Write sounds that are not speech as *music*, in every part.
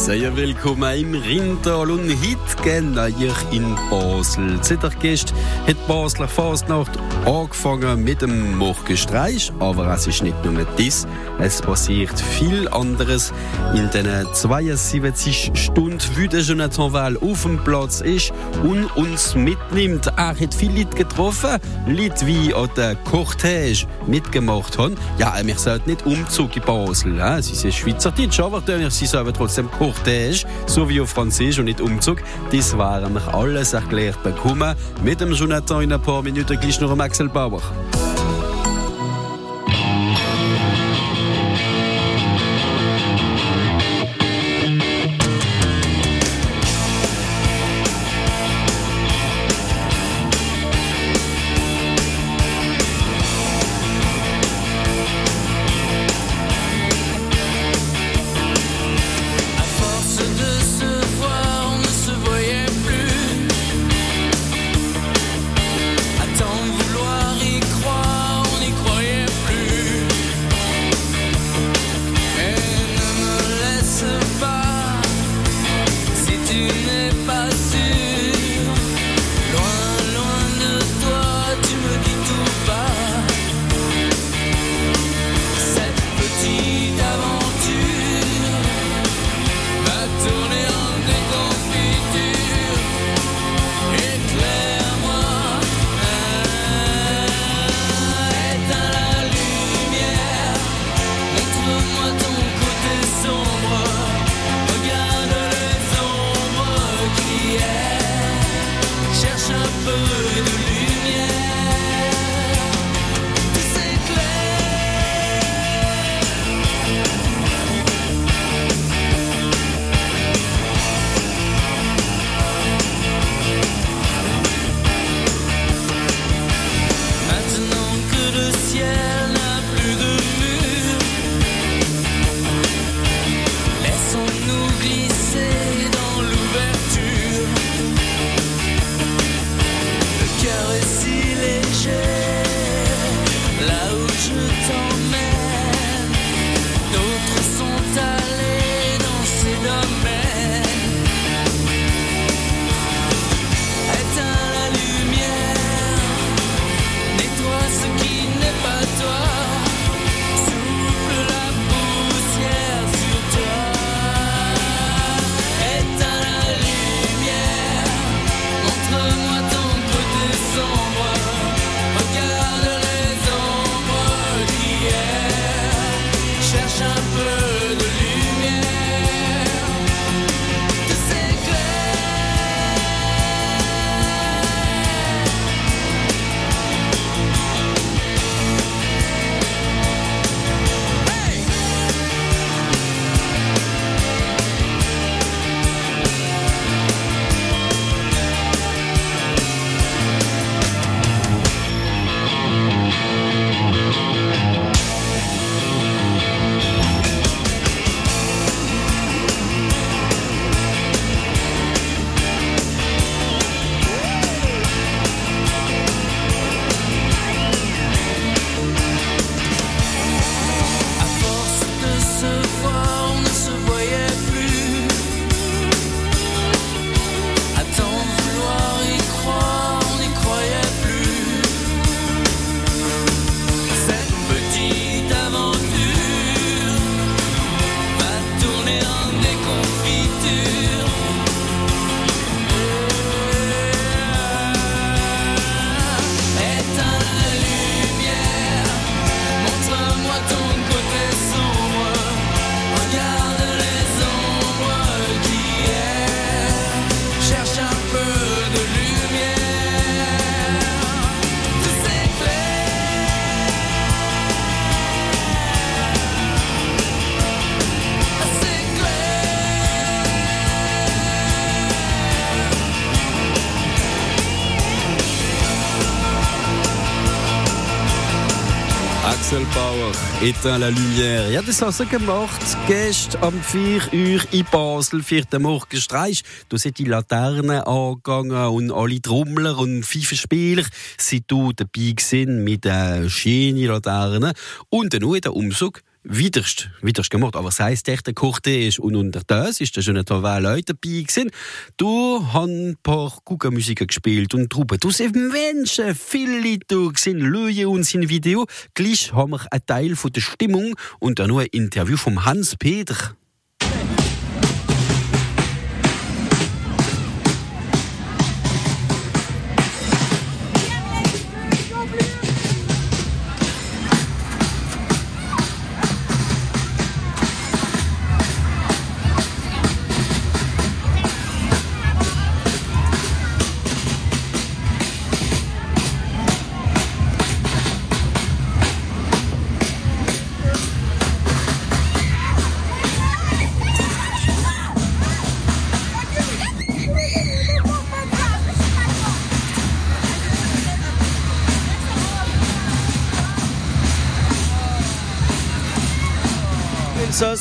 Sehr willkommen im Rindtal und heute gehen wir in Basel. Seit gestern hat Basler Fastnacht angefangen mit dem Morgenstreich, aber es ist nicht nur das, es passiert viel anderes. In den 72 Stunden, wie der Jonathan Wahl auf dem Platz ist und uns mitnimmt. Er hat viele Leute getroffen, Leute wie an der Cortège mitgemacht haben. Ja, wir sollten nicht Umzug in Basel, sie sind Schweizerdeutsch, aber sie sollen trotzdem Cortège, so wie auf Französisch und nicht Umzug. Das waren wir alles erklärt bekommen. Mit dem Jonathan in ein paar Minuten gleich noch Axel Bauer. öldür Éteint la lumière. Ja, das hast du gemacht. Gestern am 4 Uhr in Basel, 4. Morgenstreich. Da sind die Laternen angegangen und alle Trommler und Pfeifenspieler sind da dabei gewesen mit den schönen Laternen. Und dann in der Umzug widerst, widerst gemacht. Aber das heisst, der Kochte ist und unter das ist da schon ein paar Leute dabei gewesen. Du hast ein paar Kugelmusiker gespielt und Truppen. Du siehst Menschen, viele Leute gesehen, schauen uns in Video. Gleich haben wir einen Teil von der Stimmung und dann noch ein Interview vom Hans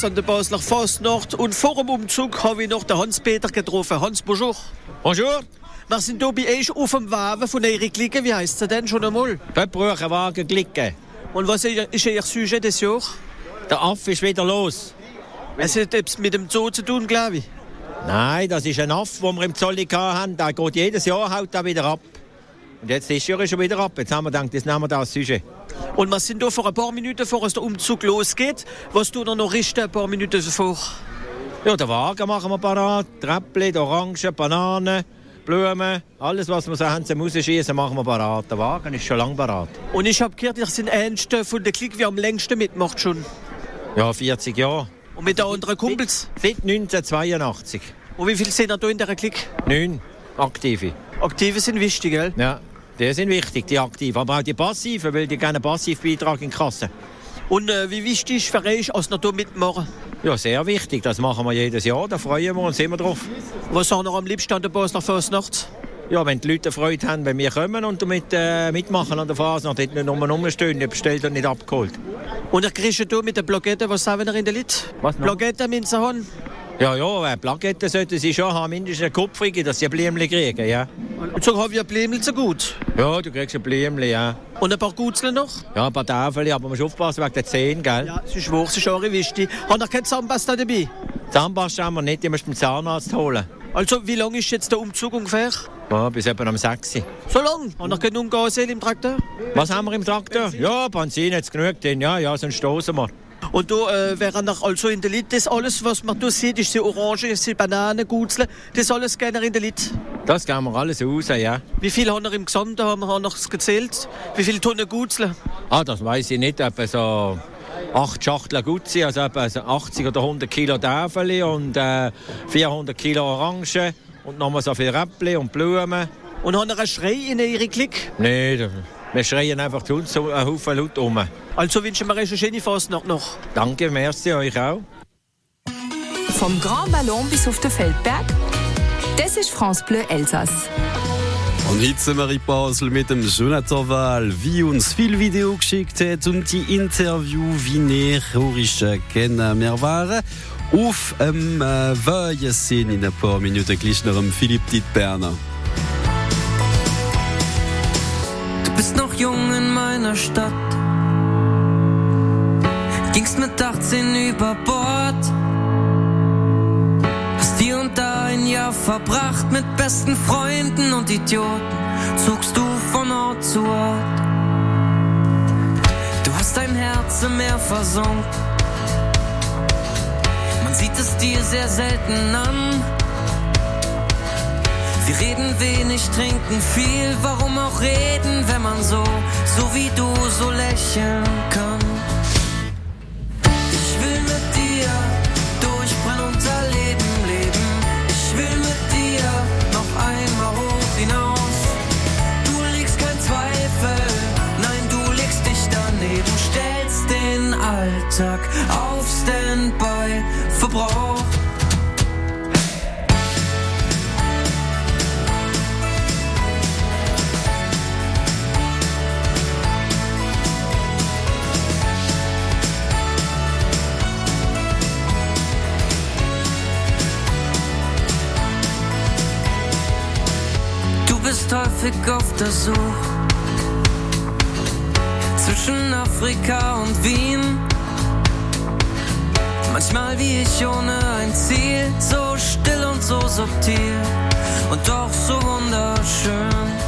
an der Basler Fastnacht und vor dem Umzug habe ich noch den Hans-Peter getroffen. Hans, bonjour. Bonjour. Wir sind hier bei euch auf dem Wagen von Erik Licke. Wie heisst er denn schon einmal? Pöppruchenwagen Glicke. Und was ist Ihr Sujet des Jahres? Der Affe ist wieder los. Es hat etwas mit dem Zoo zu tun, glaube ich. Nein, das ist ein Affe, den wir im Zolli haben. Der geht jedes Jahr haut er wieder ab. Und jetzt ist er schon wieder ab. Jetzt haben wir gedacht, das nehmen wir da als Sujet. Und wir sind hier vor ein paar Minuten, bevor es der Umzug losgeht. Was tun wir noch richten, ein paar Minuten davor? Ja, den Wagen machen wir parat. Treppli, Orangen, Bananen, Blumen. Alles, was wir so haben zum Rausschießen, machen wir parat. Der Wagen ist schon lange parat. Und ich habe gehört, ihr seid Ernste von der Klick, wie am längsten mitmacht schon. Ja, 40 Jahre. Und mit den anderen Kumpels? Seit 1982. Und wie viele sind da in dieser Klick? Neun aktive. Aktive sind wichtig, gell? Ja, die sind wichtig, die aktiven. Aber auch die passiven, weil die gerne Passivbeitrag in die Kasse. Und äh, wie wichtig ist für euch, als hier mitmachen? Ja, sehr wichtig. Das machen wir jedes Jahr. Da freuen wir uns immer drauf. Was haben wir am liebsten an der Basler Fastnacht? Ja, wenn die Leute Freude haben, wenn wir kommen und damit äh, mitmachen an der Fasnacht, nicht nur rumstehen, nicht bestellt und nicht abgeholt. Und ihr kriegt hier mit der Plakette, was sagen wir in der Lit? Was noch? Minze haben? Ja, ja, äh, Plaketten sollten sie schon haben, mindestens eine Kupferige, dass sie ein Blümchen kriegen, ja. Und so haben wir Blämel so gut. Ja, du kriegst ein Blümchen, ja. Und ein paar Gutzeln noch? Ja, ein paar Tafeln, aber man muss aufpassen wegen der Zehen, gell? Ja, ist wahr, es ist auch wichtig. Habt ihr keinen Zahnpasta dabei? Zahnpasta haben wir nicht, die musst du beim Zahnarzt holen. Also, wie lang ist jetzt der Umzug ungefähr? Ja, bis etwa am 6. So lang? Habt ihr genug Gasel im Traktor? Was haben wir im Traktor? Ja, Benzin jetzt genug drin, ja, ja, sonst stoßen wir. Und da äh, wäre noch also in der Lit, das alles, was man hier sieht, ist die Orange, ist die Bananen, Gutzeln, das alles gerne in der Lit. Das gehen wir alles raus, ja. Wie viel haben wir im Gesamten, haben wir noch gezählt? Wie viele Tonnen Gutzeln? Ah, das weiß ich nicht, etwa so acht Schachteln Gutzi, also etwa so 80 oder 100 Kilo Täfeli und äh, 400 Kilo Orangen und nochmal so viel Räppli und Blumen. Und haben wir einen Schrei in ihre Klick? Nein, wir schreien einfach zu uns so einen Haufen Leute um. Also wünschen wir euch eine schöne Fastnacht noch. Danke, merci euch auch. Vom Grand Ballon bis auf den Feldberg, das ist France Bleu Elsass. Und heute sind wir in Basel mit dem Jonathan Wahl, wie uns viel Video geschickt hat und die Interview, wie näher horisch kennen wir waren. Auf dem äh, Weihen sehen in ein paar Minuten gleich noch Philipp Dietberner. Bist noch jung in meiner Stadt. Gingst mit 18 über Bord. Hast hier und da ein Jahr verbracht mit besten Freunden und Idioten. Zogst du von Ort zu Ort. Du hast dein Herz im Meer versunken. Man sieht es dir sehr selten an. Wir reden wenig, trinken viel. Warum auch reden, wenn man so, so wie du, so lächeln kann? Suche zwischen Afrika und Wien. Manchmal wie ich ohne ein Ziel, so still und so subtil und doch so wunderschön.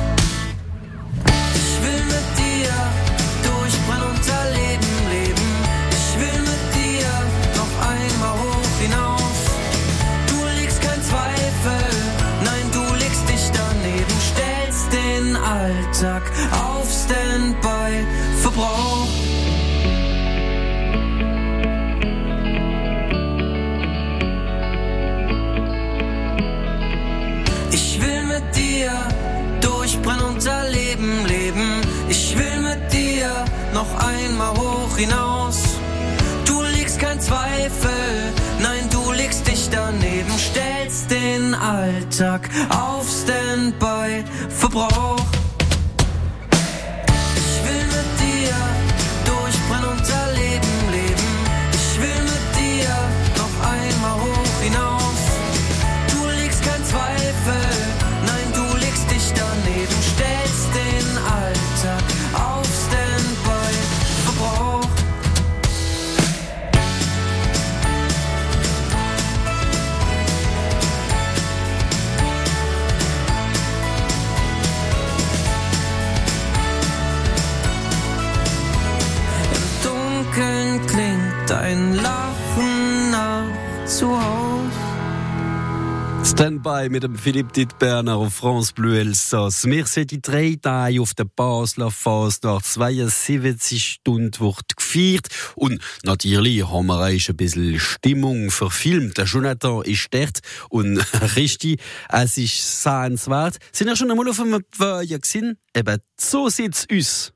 Standby mit dem Philipp Dittberner auf France Bleu Elsass. Wir sind die drei Tage auf der Basler Fast nach 72 Stunden wird gefeiert. Und natürlich haben wir euch ein bisschen Stimmung verfilmt. Der Jonathan ist dort und *laughs* richtig, es ist sehenswert. Sind ihr schon einmal auf einem Weiher gesehen? Eben, so sieht's aus.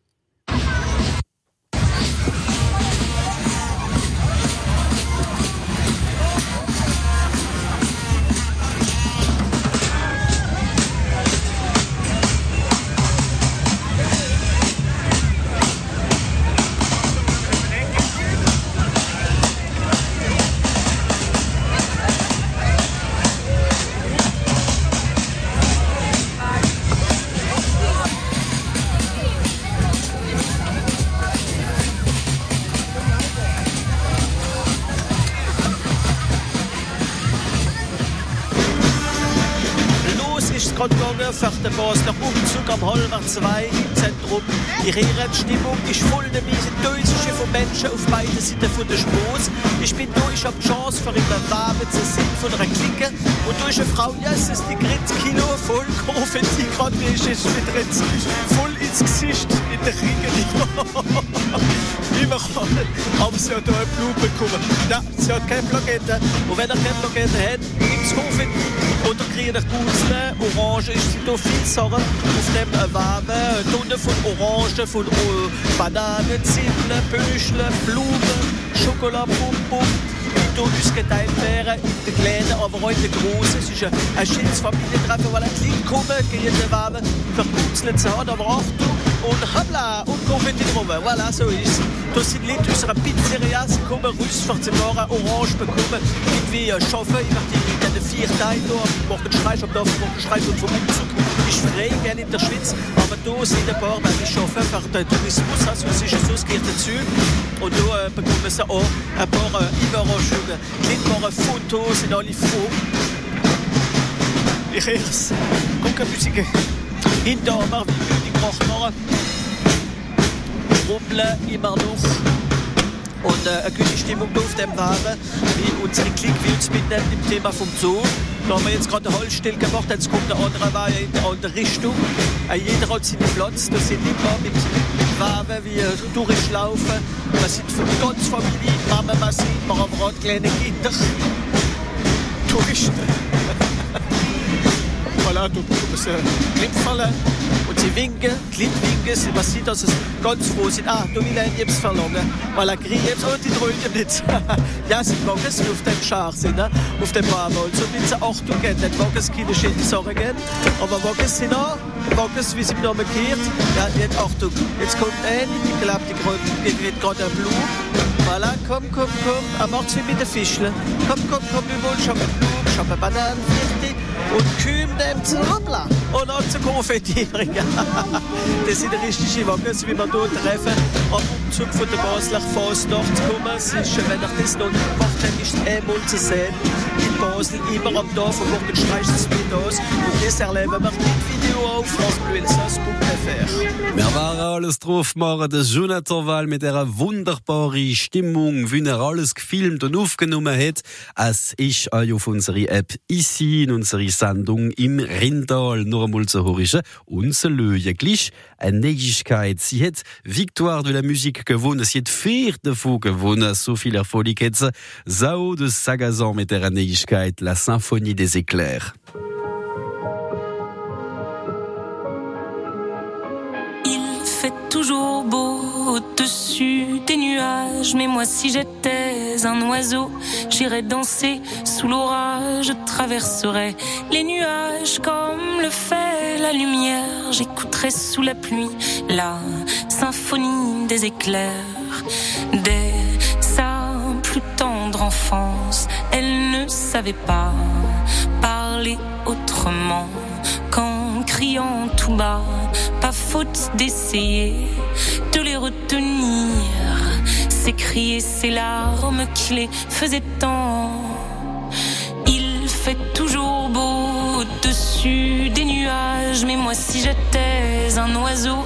Den Basler Umzug am halber zwei im Zentrum. Die Stimmung ist voll der miese Dösische von Menschen auf beiden Seiten von der Straße. Ich bin da, ich hab die Chance, für immer Waben zu sein von einer Clique. Und ist eine Frau, yes, ist die Gritz Kilo voll Konfetti, gerade wie ich es wieder jetzt voll ins Gesicht in der Ringe. *laughs* Überall. Aber sie hat da eine Blume bekommen. Nein, sie hat keine Plakette. Und wenn er keine Plakette hat, gibt's Konfetti. Oder kriegt er Gutzle, Orange ist sie viel Sachen. Auf dem Waben, Tonnen von Orangen, von Bananen, Zwiebeln, Büscheln, Blumen, Schokoladbonbon. Die durch uns geteilt werden, in den Kleinen, aber auch in den Großen. Es ist ein, ein schönes Familientreffen, weil ein Kind kommen, gehen die Waben für Gutzle zu haben, aber Achtung, und hoppla, und Konfetti drum. Voilà, so ist Das sind Leute aus Pizzeria, kommen raus, morgen Orange bekommen, irgendwie äh, schaffen, ich mache die den vier Tagen da, morgen Streich am Dorf, morgen Streich und vom Umzug. Ich frei gerne in der Schweiz, aber da sind ein paar, weil ich arbeite für den Tourismus, also es ist so, es dazu. Und da äh, bekommen sie auch ein paar äh, Überraschungen. Nicht nur Fotos, sind alle froh. Ich erst, guck ein bisschen hinter machen. Rumpeln immer noch. Und äh, eine gute Stimmung auf dem Wagen, wie unsere Klick, wie uns mitnimmt im Thema vom Zoo. Da haben wir jetzt gerade eine Holzstelle gemacht, jetzt kommt der andere Wagen in die andere Richtung. Äh, jeder hat seinen Platz, da sind immer mit, mit Wagen wie äh, durchlaufen. Wir sind für die ganze Familie, Mama, man sieht, wir haben gerade kleine Kinder. Touristen. *laughs* voilà, du bekommst einen Clip fallen und sie winken, Clip winken, sie- man sieht, dass sie ganz froh sind. Ah, du willst einen Jeps verlangen, weil er kriegt jetzt und die drüllen nicht. *laughs* ja, sie mag es auf dem Schar sind, ne? auf dem Bahnhof. So will sie Achtung geben, nicht mag es keine schöne Sachen geben, aber mag es sie noch, mag es, wie sie im Namen gehört. Ja, jetzt Achtung, jetzt kommt ein, ich glaube, die kriegt gerade ein Blumen. Voilà, komm, komm, komm, er macht's wie mit den Fischlen. Komm, komm, komm, wir wollen schon eine Blumen, schon eine Bananen, fertig. Und kümm dem zu Hoppla und auch zu konfettieren. *laughs* das sind richtige Wagen, wie wir hier treffen, am Umzug von der Basler Fastnacht kommen. Es ist, wenn ich das noch nicht gemacht habe, ist einmal zu sehen in Basel, immer am Dorf und morgen streicht es mit aus. Und das erleben wir mit Wir waren alles drauf machen, der Jonathan Wall mit einer wunderbaren Stimmung, wie er alles gefilmt und aufgenommen hat. Es ist auch auf unserer App ici in unserer Sendung im Rindal nur einmal zu hören. Unser Löwe gleich eine Neuigkeit. Sie hat Victoire de la Musique gewonnen, sie hat vier davon gewonnen, so viel Erfolg hat sie. Sao de Sagazan mit der Neuigkeit, la Symphonie des Éclairs. Toujours beau au-dessus des nuages, mais moi si j'étais un oiseau, j'irais danser sous l'orage, je traverserais les nuages comme le fait la lumière, j'écouterais sous la pluie la symphonie des éclairs, dès sa plus tendre enfance, elle ne savait pas parler autrement criant tout bas, pas faute d'essayer de les retenir, s'écrier ces larmes qui les faisaient tant. Il fait toujours beau au-dessus des nuages, mais moi si j'étais un oiseau,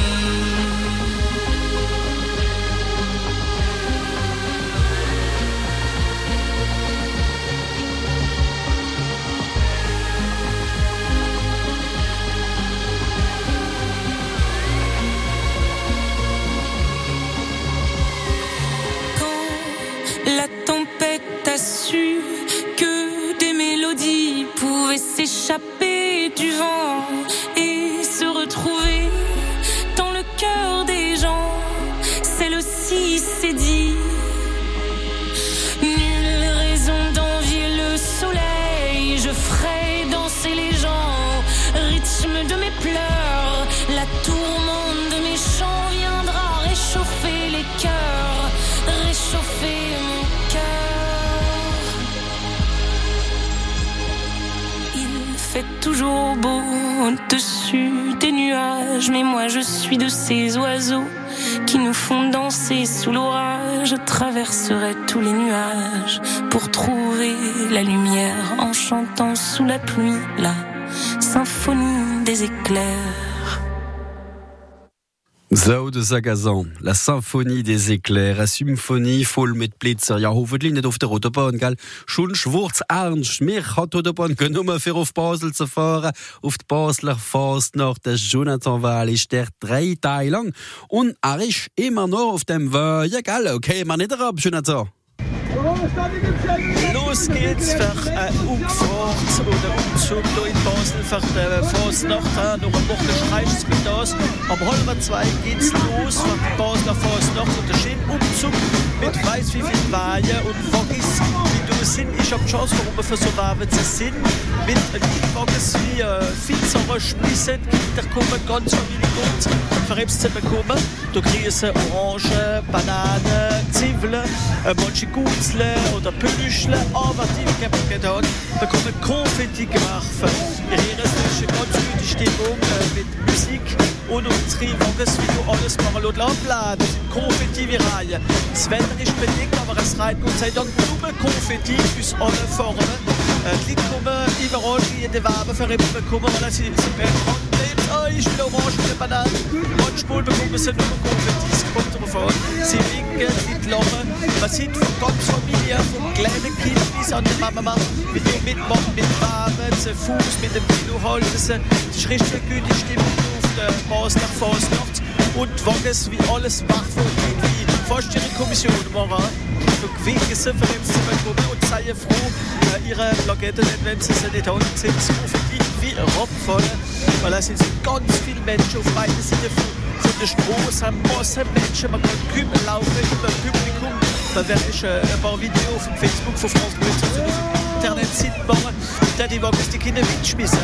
Au-dessus des nuages, mais moi je suis de ces oiseaux qui nous font danser sous l'orage. Je traverserai tous les nuages pour trouver la lumière en chantant sous la pluie la symphonie des éclairs. So de Sagazan, la Symphonie des Éclairs, a Symphonie voll mit Blitzer. Ja, hoffentlich nicht auf der Autobahn, gell? Schon schwurz ernst. Mir hat Autobahn genommen, für auf Basel zu fahren. Auf die Basler Fast nach der Jonathan Wahl ist der drei Tage lang. Und er ist immer noch auf dem Weg. Gell? Okay, man nicht ab, Jonathan. Los geht's für äh, Umfahrt oder Umzug hier in Basel für die Fasnacht. Noch eine Woche streicht mit das. Am halben zwei geht's los für die Basler Fasnacht und der schöne Umzug mit weiß wie viel Weihe und Waggis, wie sind. Ich hab die Chance, warum für so Wagen zu sind. Mit Waggis wie äh, Sommer schmissen, Kinder kommen ganz familie gut. Für etwas zu bekommen, du kriegst Orange, Banane, Zwiebeln, äh, manche Gutzle oder Pelüschle, aber die getan, bekommen Konfetti geworfen. Wir hören es ist eine ganz gute Stimmung äh, mit Musik und unsere Wagens, wie du alles machen. Das sind Konfetti wie Reihe. Das Wetter ist bedingt, aber es reiht Gott sei Dank nur Konfetti aus allen Formen. Kommen überall in den Waben für etwas bekommen, weil sind bekannt. Oh, ich will und Bananen. Manchmal bekommen sie nur Konfettis. kommt drauf an. Sie winken, sie lachen. Man sieht von ganz Familie, vom kleinen Kind bis an die Mama, wie die mitmachen mit Farben, zu Fuß, mit dem Kilo halten sie. Das ist richtig gute Stimmung der Basler Fasnacht. Und wagen wie alles von wie ihre Kommission sie für uns zu bekommen und seien froh, äh, ihre Plakette nicht, wenn sie sie nicht haben, sind sie wie Rockvoll. Weil es sind ganz viele Menschen auf beiden Seiten von, von der Straße, haben Massen Menschen, man kann Kümmel laufen über Publikum. Da werde ich ein paar Videos auf dem Facebook von Bleu auf dem Internet sichtbar. Da die wagen die Kinder mitschmissen.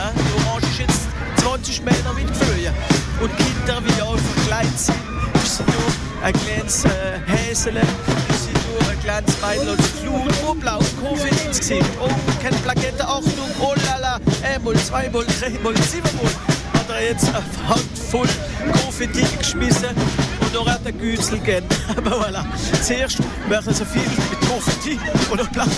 20 Meter mitgeflogen. Und Kinder, wie auch verkleidet sind, ist nur ein kleines äh, Häsele, ist nur ein kleines Mädel und Flut, wo blau, Covid ins Gesicht. Oh, keine Plakette, Achtung, oh lala, einmal, zweimal, dreimal, siebenmal. Hat er jetzt eine Handvoll Konfetti geschmissen und noch hat er Gützel gegeben. *laughs* Aber voilà, zuerst machen so viel mit Konfetti und dann bleibt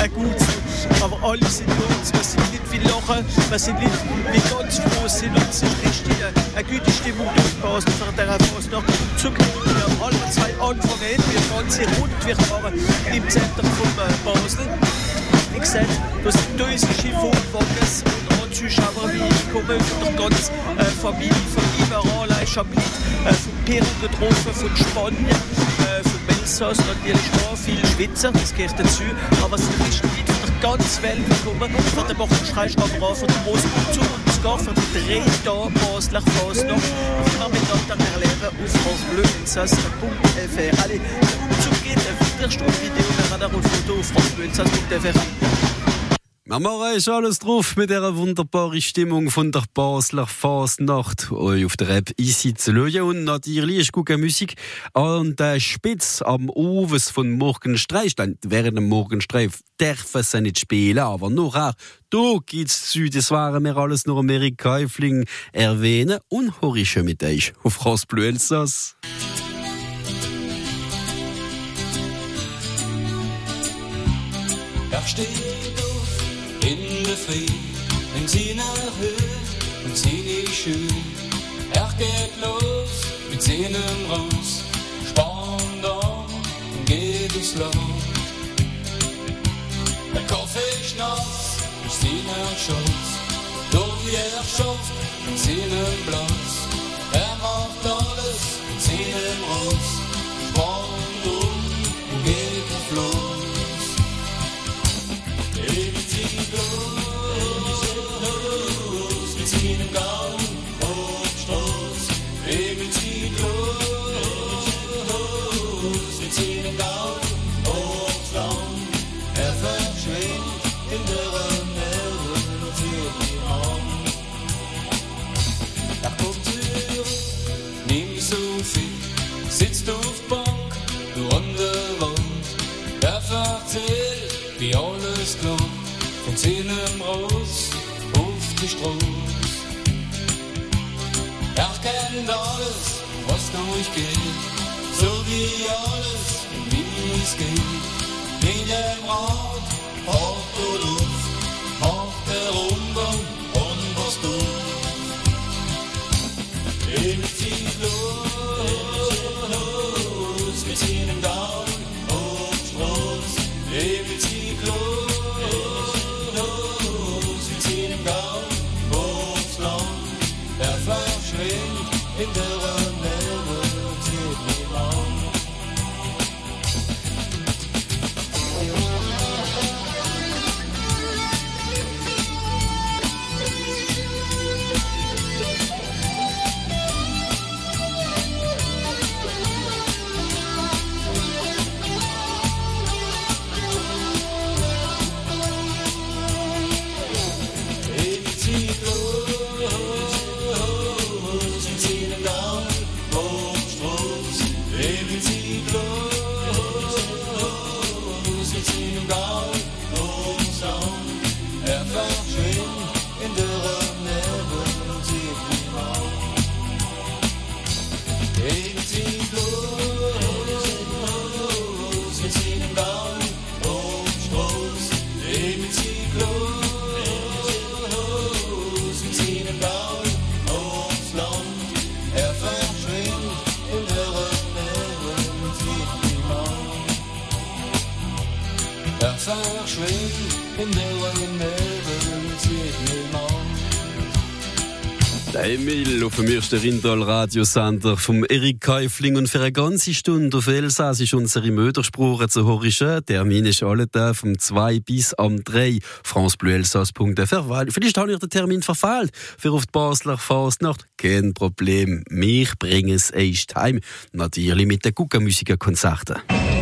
ein Gützel. Aber alle sind uns, wir sind nicht wie Lachen, wir sind nicht wie ganz froh sind es ist richtig eine, eine gute Stimmung durch Basel für der Fasnacht. Zum Glück, wir haben alle zwei angefangen, wir ganze rund wir fahren im Zentrum von äh, Basel. Wie gesagt, das sind tausende Wohnwagens und auch Ich komme von der ganzen äh, Familie, von überall, ich habe äh, von Peru getroffen, von Spanien, äh, von Elsass, natürlich auch viele Schweizer, das gehört dazu, aber es ist nicht von der ganzen Welt gekommen, von der Bochenschreis, aber auch von der Großkultur und sogar von den drei Tagen Basler Fasnacht, wie wir miteinander erleben auf France Bleu, Elsass.fr. Allez, der Umzug geht, ein Viertelstunden-Video, wir haben ein Foto auf francebleu.fr. Wir machen ist alles drauf mit dieser wunderbaren Stimmung von der Basler Fasnacht. Euch auf der App easy zu hören. Und natürlich ist gute Musik an der Spitze am Oves von Morgenstreich. Während dem Morgenstreif dürfen sie nicht spielen, aber auch da geht's zu. Das waren wir alles nur Amerika Häufling erwähnen und horische mit euch auf France Bleu Elsass. In der Früh, in seiner Höhe und seine Schuhe. Er geht los mit seinem Ross, spannt an und geht ins Land. Der Kaffee ist nass, ist seiner Schatz, doch wie er schafft in seinem Platz. Er macht alles in seinem Ross, seinem Ross auf die Straße. Er kennt alles, was durchgeht, so wie alles, wie es geht. Mit dem hart und auf dem ersten Rindal-Radiosender vom Erik Keifling und für eine ganze Stunde auf Elsass ist unsere Mödersprache zu hören. Termin ist alle da vom 2 bis am 3 francebleuelsass.fr. Vielleicht habe ich den Termin verfehlt für auf die Basler Fastnacht. Kein Problem, mich bringen es erst heim. Natürlich mit den Guckermusikerkonzerten. Haben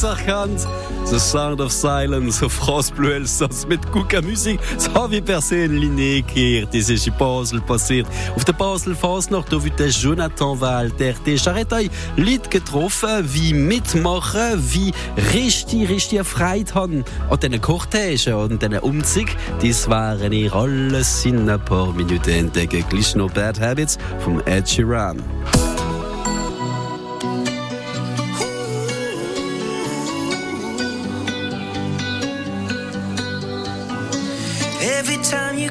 es erkannt? The Sound of Silence *laughs* France Bleu Elsass mit guter Musik. Das habe ich persönlich nie gehört. Das ist in Basel passiert. Auf der Basel Fasnacht, da wird der Jonathan Wald, der hat euch Leute getroffen, wie mitmachen, wie richtig, richtig Freude haben an diesen Cortègen und diesen Umzug. Das waren ihr alles in ein paar Minuten entdecken. Gleich noch Bad Habits vom Ed Sheeran.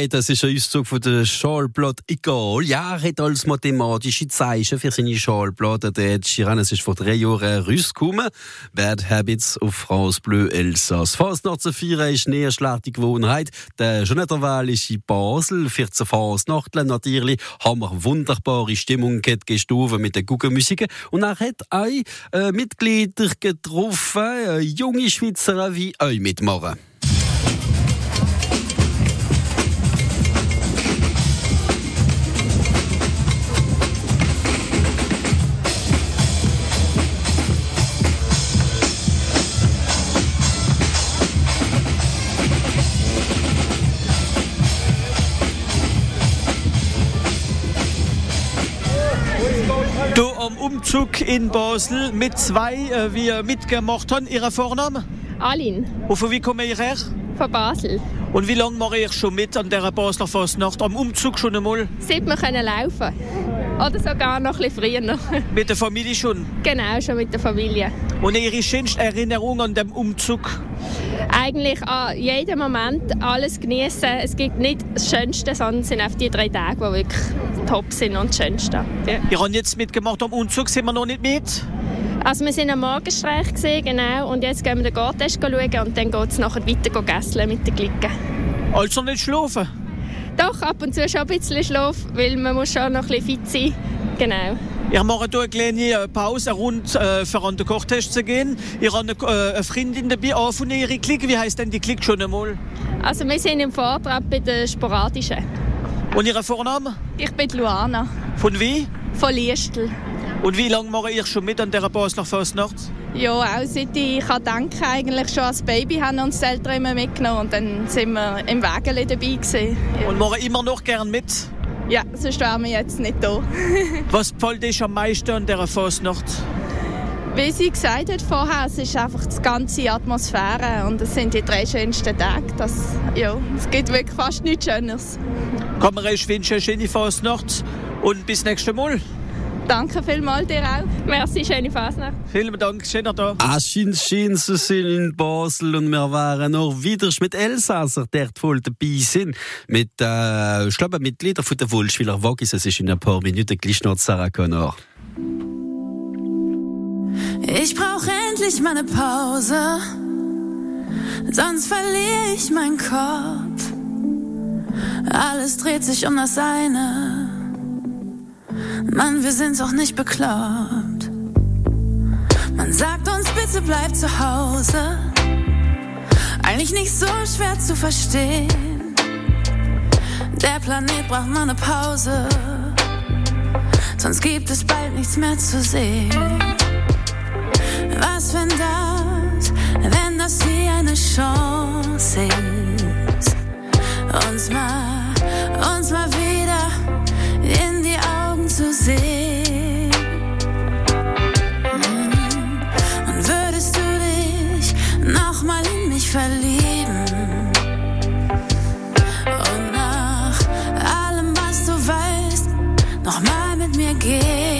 Gewohnheit, das ist ein Auszug von der Schallplatte «Egal». Ja, hat als mathematische Zeichen für seine Schallplatte. Der Chiranes ist vor drei Jahren rausgekommen. «Bad Habits» auf France Bleu Elsass. Fasnacht zu feiern ist näher schlechte Gewohnheit. Der Jonathan ist in Basel. 14 Fasnachtler natürlich. Haben wir wunderbare Stimmung gehabt, mit der Guggenmusik. Und er hat auch äh, Mitglieder getroffen, äh, junge Schweizer wie euch mitmachen. Umzug in Basel mit zwei, äh, wie ihr mitgemacht haben. Ihre Vorname? Alin Und von wie kommen ihr her? von Basel. Und wie lange mache ich schon mit an der Basler Fastnacht? Am Umzug schon einmal? Seit wir können laufen Oder sogar noch ein bisschen früher. *laughs* Mit der Familie schon? genau, schon mit der Familie. Und Ihre schönste Erinnerung an dem Umzug? Eigentlich an jedem Moment alles genießen. Es gibt nicht das Schönste, sondern es sind auf die drei Tage, die wirklich top sind und das Schönste. Ja. Ihr habt jetzt mitgemacht am Umzug, sind wir noch nicht mit? Also wir sind am Morgenstreich gesehen, genau, und jetzt gehen wir den Gartest schauen und dann geht es nachher weiter gässeln mit den Glicken. Also nicht schlafen? Doch, ab und zu schon ein bisschen Schlaf, weil man muss schon noch ein bisschen fit sein. Genau. Wir machen hier eine kleine Pause, rund äh, für an den Kochtest zu gehen. Ihr habt eine, äh, eine Freundin dabei, auch von Ihrer Clique. Wie heisst denn die Clique schon einmal? Also wir sind im Vortrag bei den Sporadischen. Und Ihren Vornamen? Ich bin Luana Von wie? von Liestel. Und wie lange mache ich schon mit an dieser Basler Fastnacht? Ja, auch seit ich kann denken, eigentlich schon als Baby haben uns die Eltern immer mitgenommen und dann sind wir im Wägeli dabei gewesen. Und mache immer noch gern mit. Ja, sonst wären wir jetzt nicht da. *laughs* Was gefällt dir am meisten an dieser Fastnacht? Wie sie gesagt hat vorher, es ist einfach die ganze Atmosphäre und es sind die drei schönsten Tage. Das, ja, es gibt wirklich fast nichts Schöneres. Kann man euch wünschen, eine schöne Fastnacht und bis nächstes Mal. Danke vielmals dir auch. Merci, schöne Fasnacht. Vielen Dank, schöner da. Aschin schien zu sein in Basel und wir waren noch wieder mit Elsasser, der voll dabei sind. Mit, äh, ich glaube, mit Lieder von der Wulschwiler Wogis. Es ist in ein paar Minuten gleich noch Sarah Connor. Ich brauch endlich mal eine Pause, sonst verliere ich meinen Kopf. Alles dreht sich um das eine. Mann, wir sind doch nicht bekloppt. Man sagt uns, bitte bleib zu Hause. Eigentlich nicht so schwer zu verstehen. Der Planet braucht mal eine Pause. Sonst gibt es bald nichts mehr zu sehen. Was, wenn das, wenn das wie eine Chance ist, uns mal, uns mal wieder zu sehen? Und würdest du dich nochmal in mich verlieben? Und nach allem, was du weißt, nochmal mit mir gehen?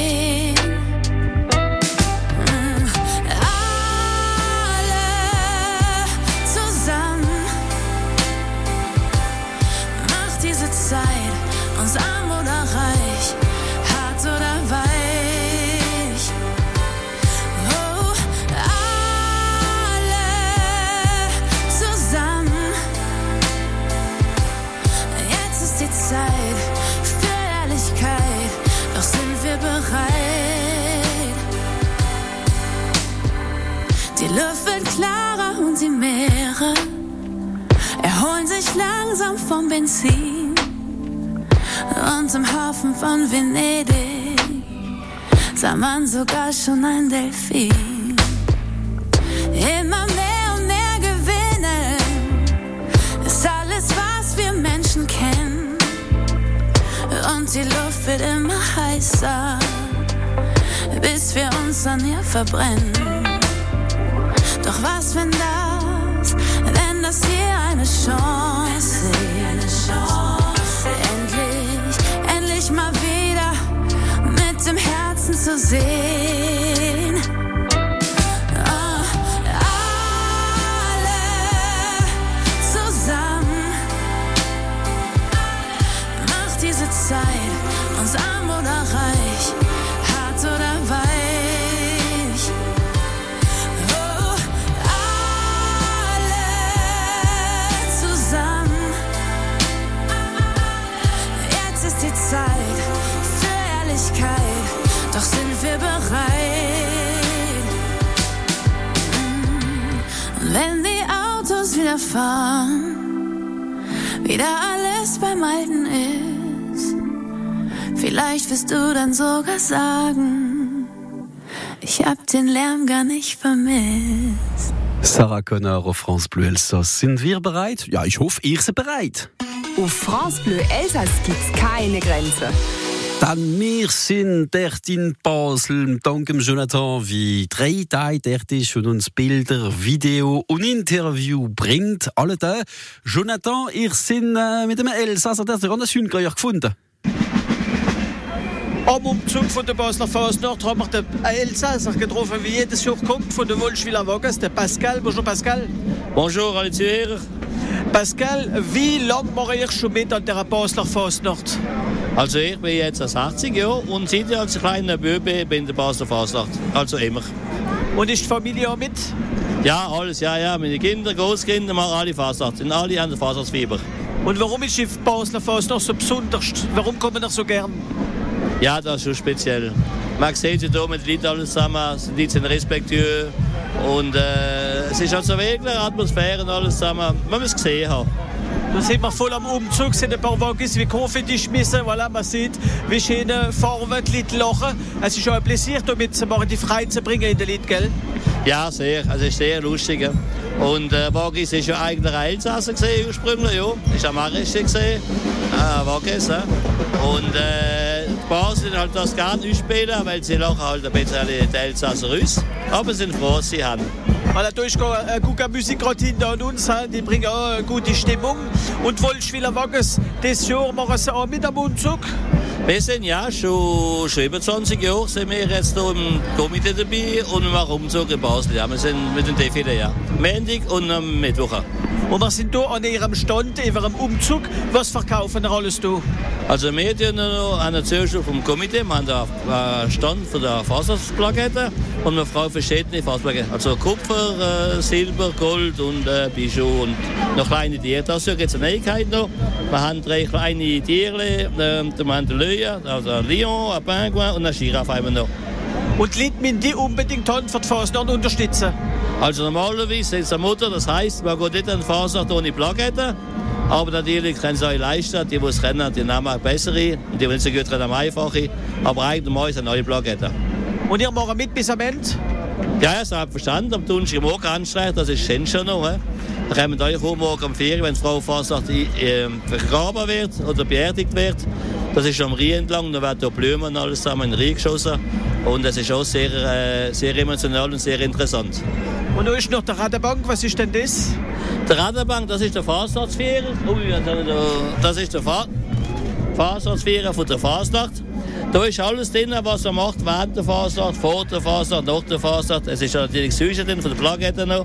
Hafen von Venedig sah man sogar schon ein Delfin. Immer mehr und mehr gewinnen ist alles, was wir Menschen kennen. Und die Luft wird immer heißer, bis wir uns an ihr verbrennen. Doch was, wenn das, wenn das hier eine Chance ist? Herzen Autos wieder fahren, wieder alles beim Alten ist, vielleicht wirst du dann sogar sagen, ich hab den Lärm gar nicht vermisst. Sarah Connor auf France Bleu Elsass. Sind wir bereit? Ja, ich hoffe, ihr seid bereit. Auf France Bleu Elsass gibt's keine Grenze. Dann wir sind dort Basel, Jonathan, wie drei Tage dort ist und uns Bilder, Video und Interview bringt. Alle da. Jonathan, ihr sind äh, mit dem der an der Süngreier gefunden. Am Umzug von der Basler Fasnacht haben wir den Elsasser getroffen, wie jedes Jahr kommt, von der Wolschwiller Waggers, der Pascal. Bonjour Pascal. Bonjour alle Zuhörer. Pascal, wie lange mache ich schon mit an der Basler Fasnacht? Also ich bin jetzt 60 Jahre und seit ich als kleiner Bube bin in der Basler Fasnacht. Also immer. Und ist die Familie auch mit? Ja, alles, ja, ja. Meine Kinder, Großkinder machen alle Fasnacht. Sind alle der Fasnachtsfieber. Und warum ist die Basler Fasnacht so besonders? Warum kommen ihr so gern? Ja, das ist schon speziell. Man sieht hier mit den Leuten alles zusammen, die sind respektiös. Und äh, es ist also wirklich eine Atmosphäre und alles zusammen. Man muss es gesehen haben. Da sind wir voll am Umzug, sind ein paar Waggis wie Konfetti schmissen. Voilà, man sieht, wie schöne Farben die Leute lachen. Es ist schon ein Pläsier, damit zu machen, die frei zu bringen in den Leuten, gell? Ja, sehr. Also es ist sehr lustig. ja. Und äh, Wagis ist ja eigentlich ein Elsasser gesehen ursprünglich, ja. Ist am Marische gesehen. Äh, Wagis, ja. Und äh, die sind halt das gerne ausspielen, weil sie lachen halt ein bisschen die Elsasser aus. Aber sind froh, dass sie haben. Voilà, da gar eine gute Musik gerade hinter uns, die bringen auch eine gute Stimmung. Und Wolfschwiller Waggers, dieses Jahr machen sie auch mit am Umzug. Wir sind ja schon, schon über 20 Jahre sind wir jetzt hier im Komitee dabei und machen Umzug in Basel. Ja. Wir sind mit dem Defile, ja. Montag und am Mittwoch. Und wir sind hier an ihrem Stand, in ihrem Umzug. Was verkaufen ihr alles? Also wir haben eine Zuschrift vom Komitee. Wir haben einen Stand für die Faserplakette und wir brauchen verschiedene Faserplakette. Also Kupfer, äh, Silber, Gold und äh, Bijou und noch kleine Tiere. Das gibt es eine Neuigkeit noch. Wir haben drei kleine Tiere. Äh, wir haben den Löwe, also ein Lion, ein Pinguin und eine Giraffe noch. Und die Leute müssen die unbedingt Hand für die Fasnacht unterstützen. Also normalerweise ist es eine Mutter, das heisst, man geht nicht an die Fasnacht ohne Plakette. Aber natürlich können sie euch leisten, die, die es kennen, die nehmen auch bessere. Und die, die nicht so gut können, haben einfache. Aber eigentlich mal sind neue Plakette. Und ihr macht mit bis am Ende? Ja, ja, selbstverständlich. Am Donnerstag morgen anstrengen, das ist schon schon noch. He. Dann kommen euch morgen um 4 wenn die Frau Fasnacht äh, vergraben wird oder beerdigt wird. Das ist am Rhein entlang, da werden hier Blumen und alles zusammen in den Rhein geschossen. Und es ist auch sehr, äh, sehr emotional und sehr interessant. Und da ist noch der Radebank, was ist denn das? Der Radebank, das ist der Fasnachtsfähre. Ui, das ist der Fa Fasnachtsfähre von der Fasnacht. Da ist alles drin, was man macht während der Fasnacht, vor der Fasnacht, nach der Fasnacht. Es ist natürlich das Süße drin, von der Plakette noch.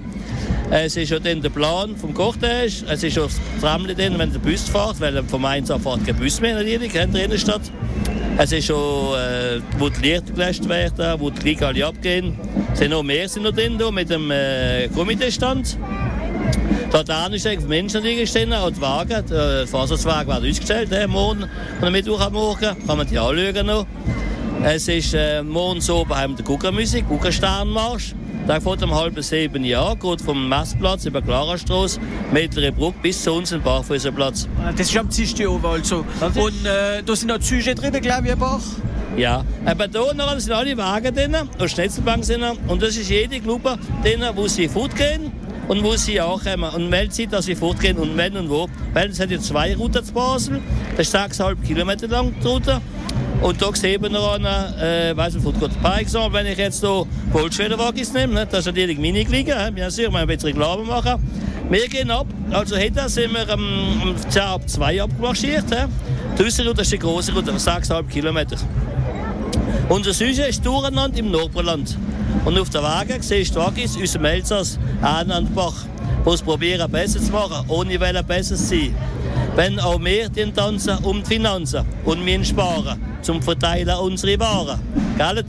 Es ist schon drin der Plan vom Kochtisch. Es ist auch das Tramli drin, wenn der Bus fährt, weil vom ab fährt kein Bus mehr in der Innenstadt. Es ist schon, äh, wo die Lichter gelöscht werden, wo die Lichter alle abgehen. Es sind noch mehr sind noch drin, da, mit dem äh, Komiteestand. Da ist eigentlich Menschen die stehen, auch die Wagen. Der Faserwagen wird ausgestellt, äh, morgen, am Mittwoch am Morgen. Kann man die anschauen noch. Es ist äh, morgen so wir die Guckermusik, Guckersternmarsch. Der fährt um halb sieben Jahr, geht vom Messplatz über Klarastraße, Mittlere Brücke bis zu uns im Bachfäuserplatz. Das ist am Dienstag oben also. Und äh, da sind noch Züge drin, glaube ich, ein Bach. Ja, aber da nachher sind alle Wagen drin und Schnitzelbank sind und das ist jede Gruppe drin, wo sie fortgehen und wo sie auch kommen und meldet sich, dass sie fortgehen und wenn und wo. Weil es hat ja zwei Routen zu Basel, das ist 6,5 Kilometer lang die Route. Und da sieht man noch äh, weiss nicht, gut. Par exemple, wenn ich jetzt hier Goldschwederwagis nehme, ne, das ist natürlich meine Liga, bien sûr, man will Reklame machen. Wir gehen ab, also heute sind wir um, um 10 ab 2 abmarschiert. He. Die Route ist die große Route, 6,5 Kilometer. Unser Süße ist durcheinander im Nordbrland. Und auf der Wagen siehst du Wagis, unser Elsass, Bach, wo es probieren, besser zu machen, ohne besser zu sein. Wenn auch wir den tanzen um die Finanzen und wir sparen, zum Verteilen unserer Waren. Gell?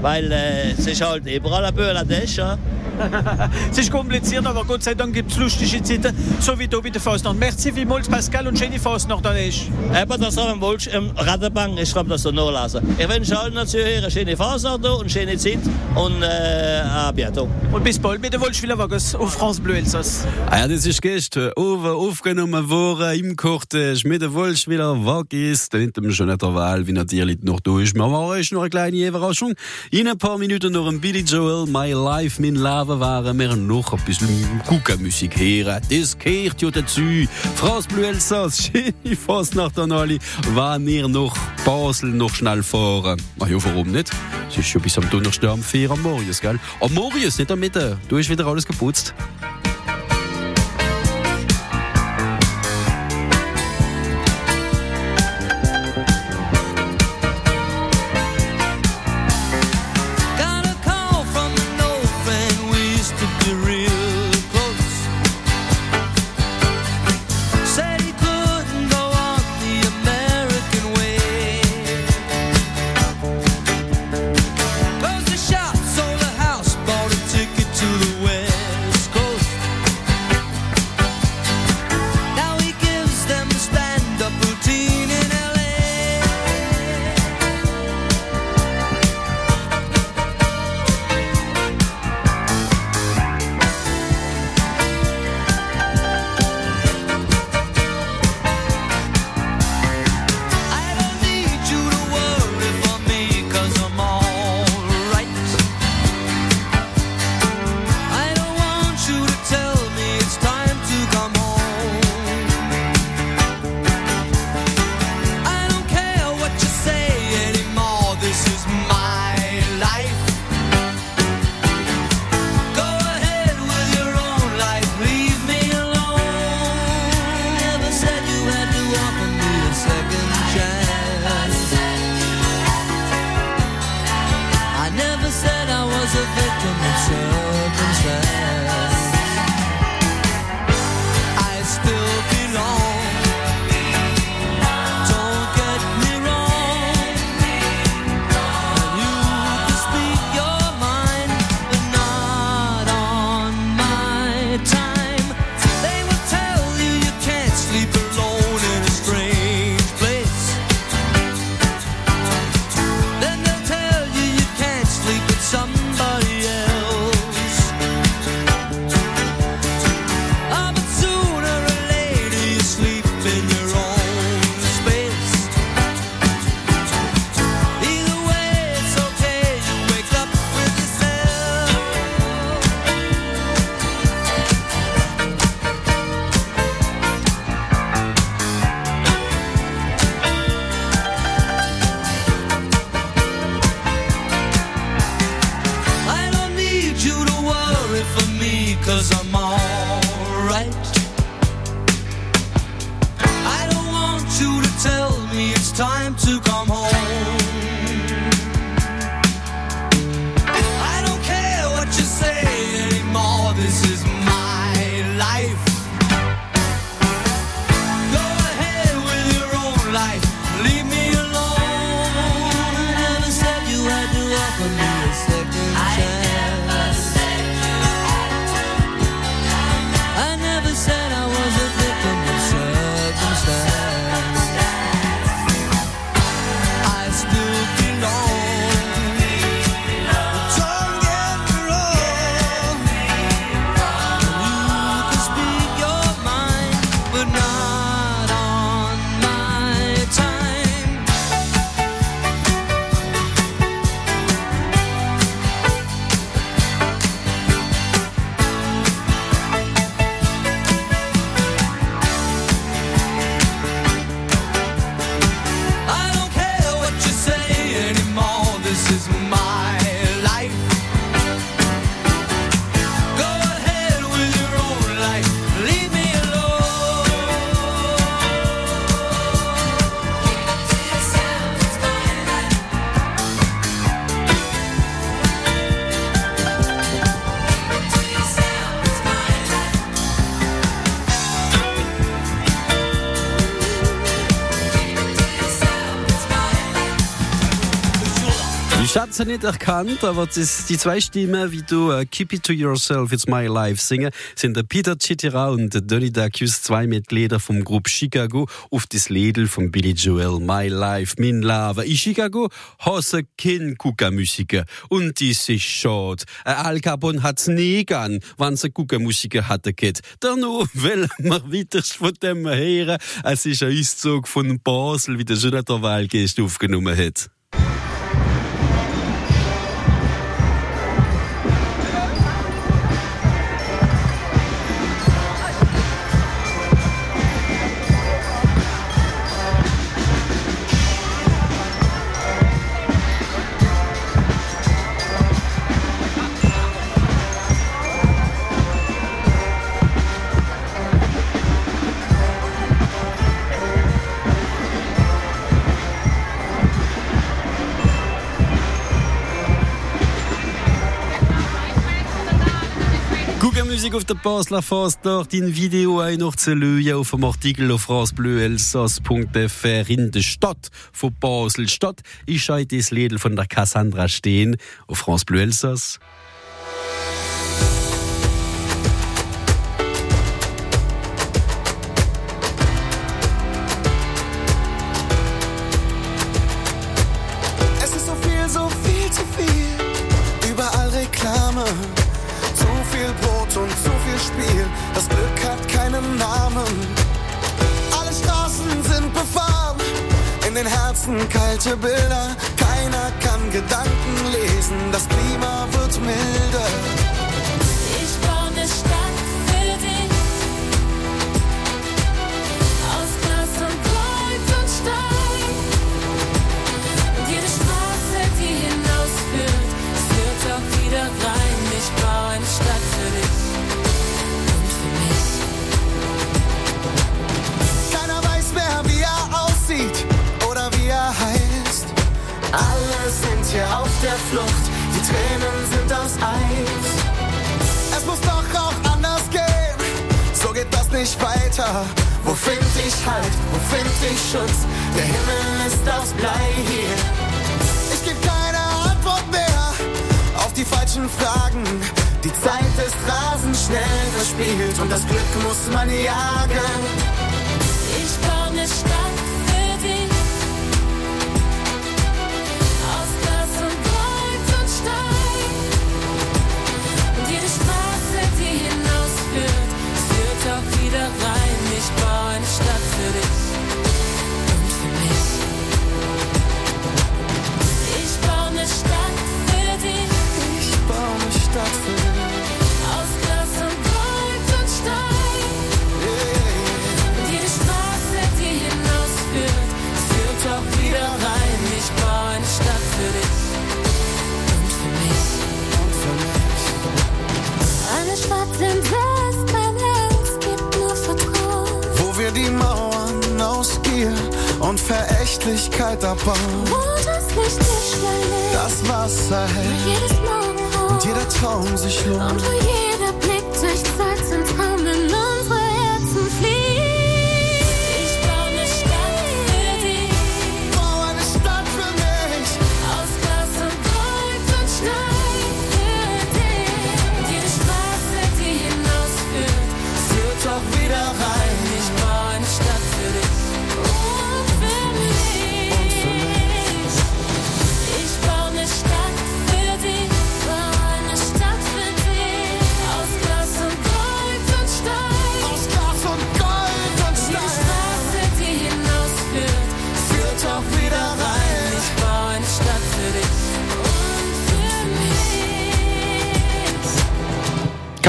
Weil äh, es ist halt überall ein Böhladesch. Ja? *laughs* es ist kompliziert, aber Gott sei Dank gibt es lustige Zeiten, so wie hier bei der Faustnacht. Merci vielmals, Pascal, und schöne Faustnacht an euch. Eben, das haben wir im Radarbank, ich kann das so nachlesen. Ich wünsche allen Zuhörern schöne Faustnacht und schöne Zeit und äh, à bientôt. Und bis bald mit der Wollschwiller-Waggers auf France Bleu Elsass. Ah, ja, das ist gestern over aufgenommen worden im Kortege mit der Wollschwiller-Waggis. Da hinten schon der Wahl, wie natürlich noch durch. Wir waren euch noch eine kleine Überraschung. In ein paar Minuten noch ein Billy Joel, My Life, mein Leben waren wir noch ein bisschen Kuckermusik hören. Das gehört ja dazu. France Bleu Elsass, schöne Fastnacht an alle. Wenn ihr noch Basel noch schnell fahren. Ach ja, warum nicht? Es ist schon bis am Donnerstag am 4 am Morius, gell? Am Morius, nicht am Mittag. Du hast wieder alles geputzt. Sie nicht erkannt, aber das, die zwei Stimmen, wie du uh, Keep It To Yourself, It's My Life singen, sind der Peter Chitira und der Donny Dacus, zwei Mitglieder vom Gruppe Chicago, auf das Liedl von Billy Joel, My Life, Min Lava. In Chicago hasse kein Kuka-Musiker. Und das ist schade. Ein Al Capone hat's nie gern, wenn sie Kuka-Musiker hatte geht. Dann noch, *laughs* weil wir weiter von dem hören. Es ist ein Auszug von Basel, wie der Jonathan Wahlgeist aufgenommen hat. Musik auf der Basler Fastnacht in Video ein noch zu lösen auf dem Artikel auf francebleuelsass.fr in der Stadt von Basel. Stadt ist heute das Lied von der Cassandra stehen auf France Bleu Elsass. Den Herzen kalte Bilder. Keiner kann Gedanken lesen. Das Klima wird milder. Alle sind hier auf der Flucht, die Tränen sind aus Eis. Es muss doch auch anders gehen, so geht das nicht weiter. Wo find ich Halt, wo find ich Schutz? Der Himmel ist aus Blei hier. Ich geb keine Antwort mehr auf die falschen Fragen. Die Zeit ist rasend schnell verspielt und das Glück muss man jagen. Und Verächtlichkeit abbauen. Wo das Licht nicht ist, Das Wasser hält jedes Morgenrot und jeder Traum sich lohnt.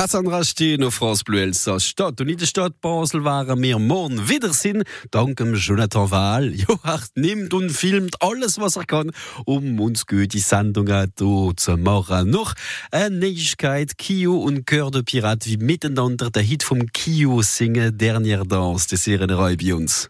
Cassandra stehen auf France Bleu Elsass Stadt. Und in der Stadt Basel waren wir morgen wieder sind, dank dem Jonathan Wahl. *laughs* Joach nimmt und filmt alles, was er kann, um uns gute Sendungen hier zu machen. Noch eine Neuigkeit, Kio und Chœur de Pirate, wie miteinander der Hit vom Kio singen, Dernière Danse, das ist bei uns.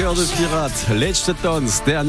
Cœur de Pirat, letzter Tanz, dernier